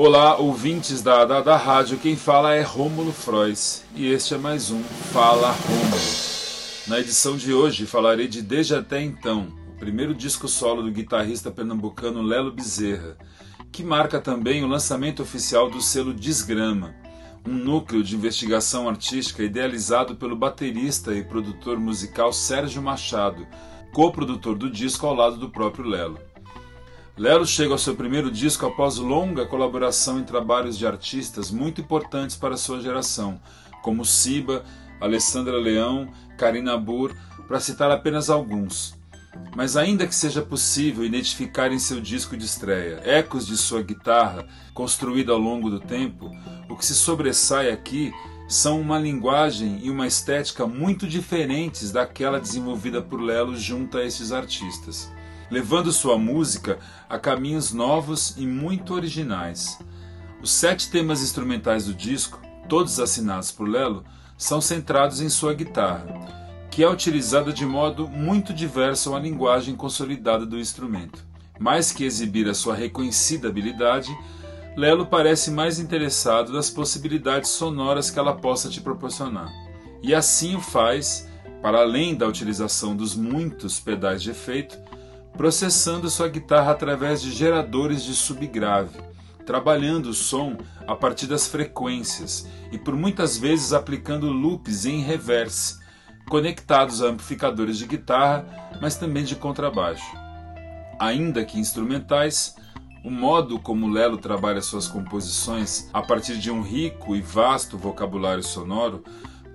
Olá, ouvintes da, da, da rádio, quem fala é Rômulo Frois e este é mais um Fala Rômulo. Na edição de hoje falarei de Desde Até Então, o primeiro disco solo do guitarrista pernambucano Lelo Bezerra, que marca também o lançamento oficial do selo Desgrama, um núcleo de investigação artística idealizado pelo baterista e produtor musical Sérgio Machado, co-produtor do disco ao lado do próprio Lelo. Lelo chega ao seu primeiro disco após longa colaboração em trabalhos de artistas muito importantes para sua geração, como Siba, Alessandra Leão, Karina Burr, para citar apenas alguns. Mas ainda que seja possível identificar em seu disco de estreia ecos de sua guitarra construída ao longo do tempo, o que se sobressai aqui são uma linguagem e uma estética muito diferentes daquela desenvolvida por Lelo junto a esses artistas levando sua música a caminhos novos e muito originais. Os sete temas instrumentais do disco, todos assinados por Lelo, são centrados em sua guitarra, que é utilizada de modo muito diverso à linguagem consolidada do instrumento. Mais que exibir a sua reconhecida habilidade, Lelo parece mais interessado nas possibilidades sonoras que ela possa te proporcionar. E assim o faz, para além da utilização dos muitos pedais de efeito, processando sua guitarra através de geradores de subgrave, trabalhando o som a partir das frequências e por muitas vezes aplicando loops em reverse, conectados a amplificadores de guitarra, mas também de contrabaixo. Ainda que instrumentais, o modo como Lelo trabalha suas composições a partir de um rico e vasto vocabulário sonoro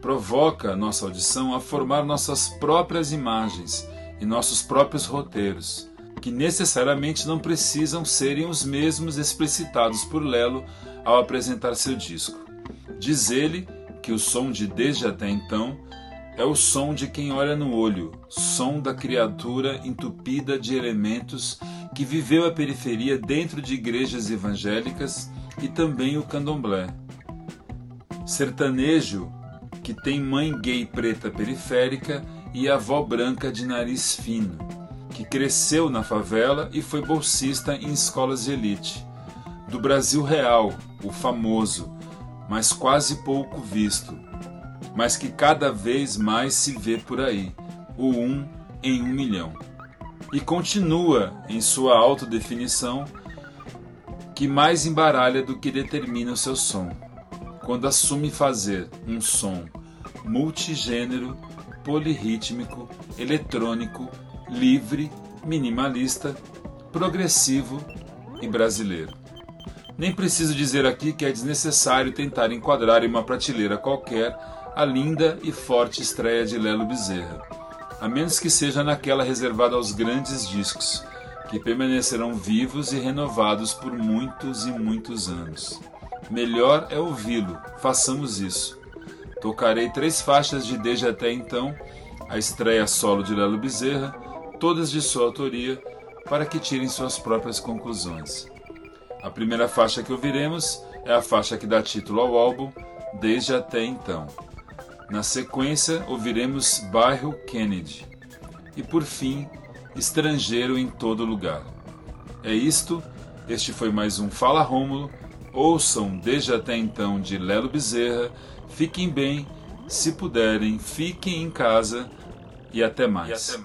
provoca nossa audição a formar nossas próprias imagens e nossos próprios roteiros, que necessariamente não precisam serem os mesmos explicitados por Lelo ao apresentar seu disco. Diz ele que o som de Desde Até Então é o som de quem olha no olho, som da criatura entupida de elementos que viveu a periferia dentro de igrejas evangélicas e também o candomblé. Sertanejo que tem mãe gay preta periférica e avó branca de nariz fino, que cresceu na favela e foi bolsista em escolas de elite. Do Brasil Real, o famoso, mas quase pouco visto, mas que cada vez mais se vê por aí, o um em um milhão. E continua em sua autodefinição que mais embaralha do que determina o seu som, quando assume fazer um som multigênero polirrítmico, eletrônico, livre, minimalista, progressivo e brasileiro. Nem preciso dizer aqui que é desnecessário tentar enquadrar em uma prateleira qualquer a linda e forte estreia de Lelo Bezerra, a menos que seja naquela reservada aos grandes discos, que permanecerão vivos e renovados por muitos e muitos anos. Melhor é ouvi-lo, façamos isso. Tocarei três faixas de Desde Até Então, a estreia solo de Lelo Bezerra, todas de sua autoria, para que tirem suas próprias conclusões. A primeira faixa que ouviremos é a faixa que dá título ao álbum, Desde Até Então. Na sequência, ouviremos Bairro Kennedy. E por fim, Estrangeiro em Todo Lugar. É isto, este foi mais um Fala Rômulo. Ouçam Desde Até Então de Lelo Bezerra Fiquem bem, se puderem, fiquem em casa e até mais.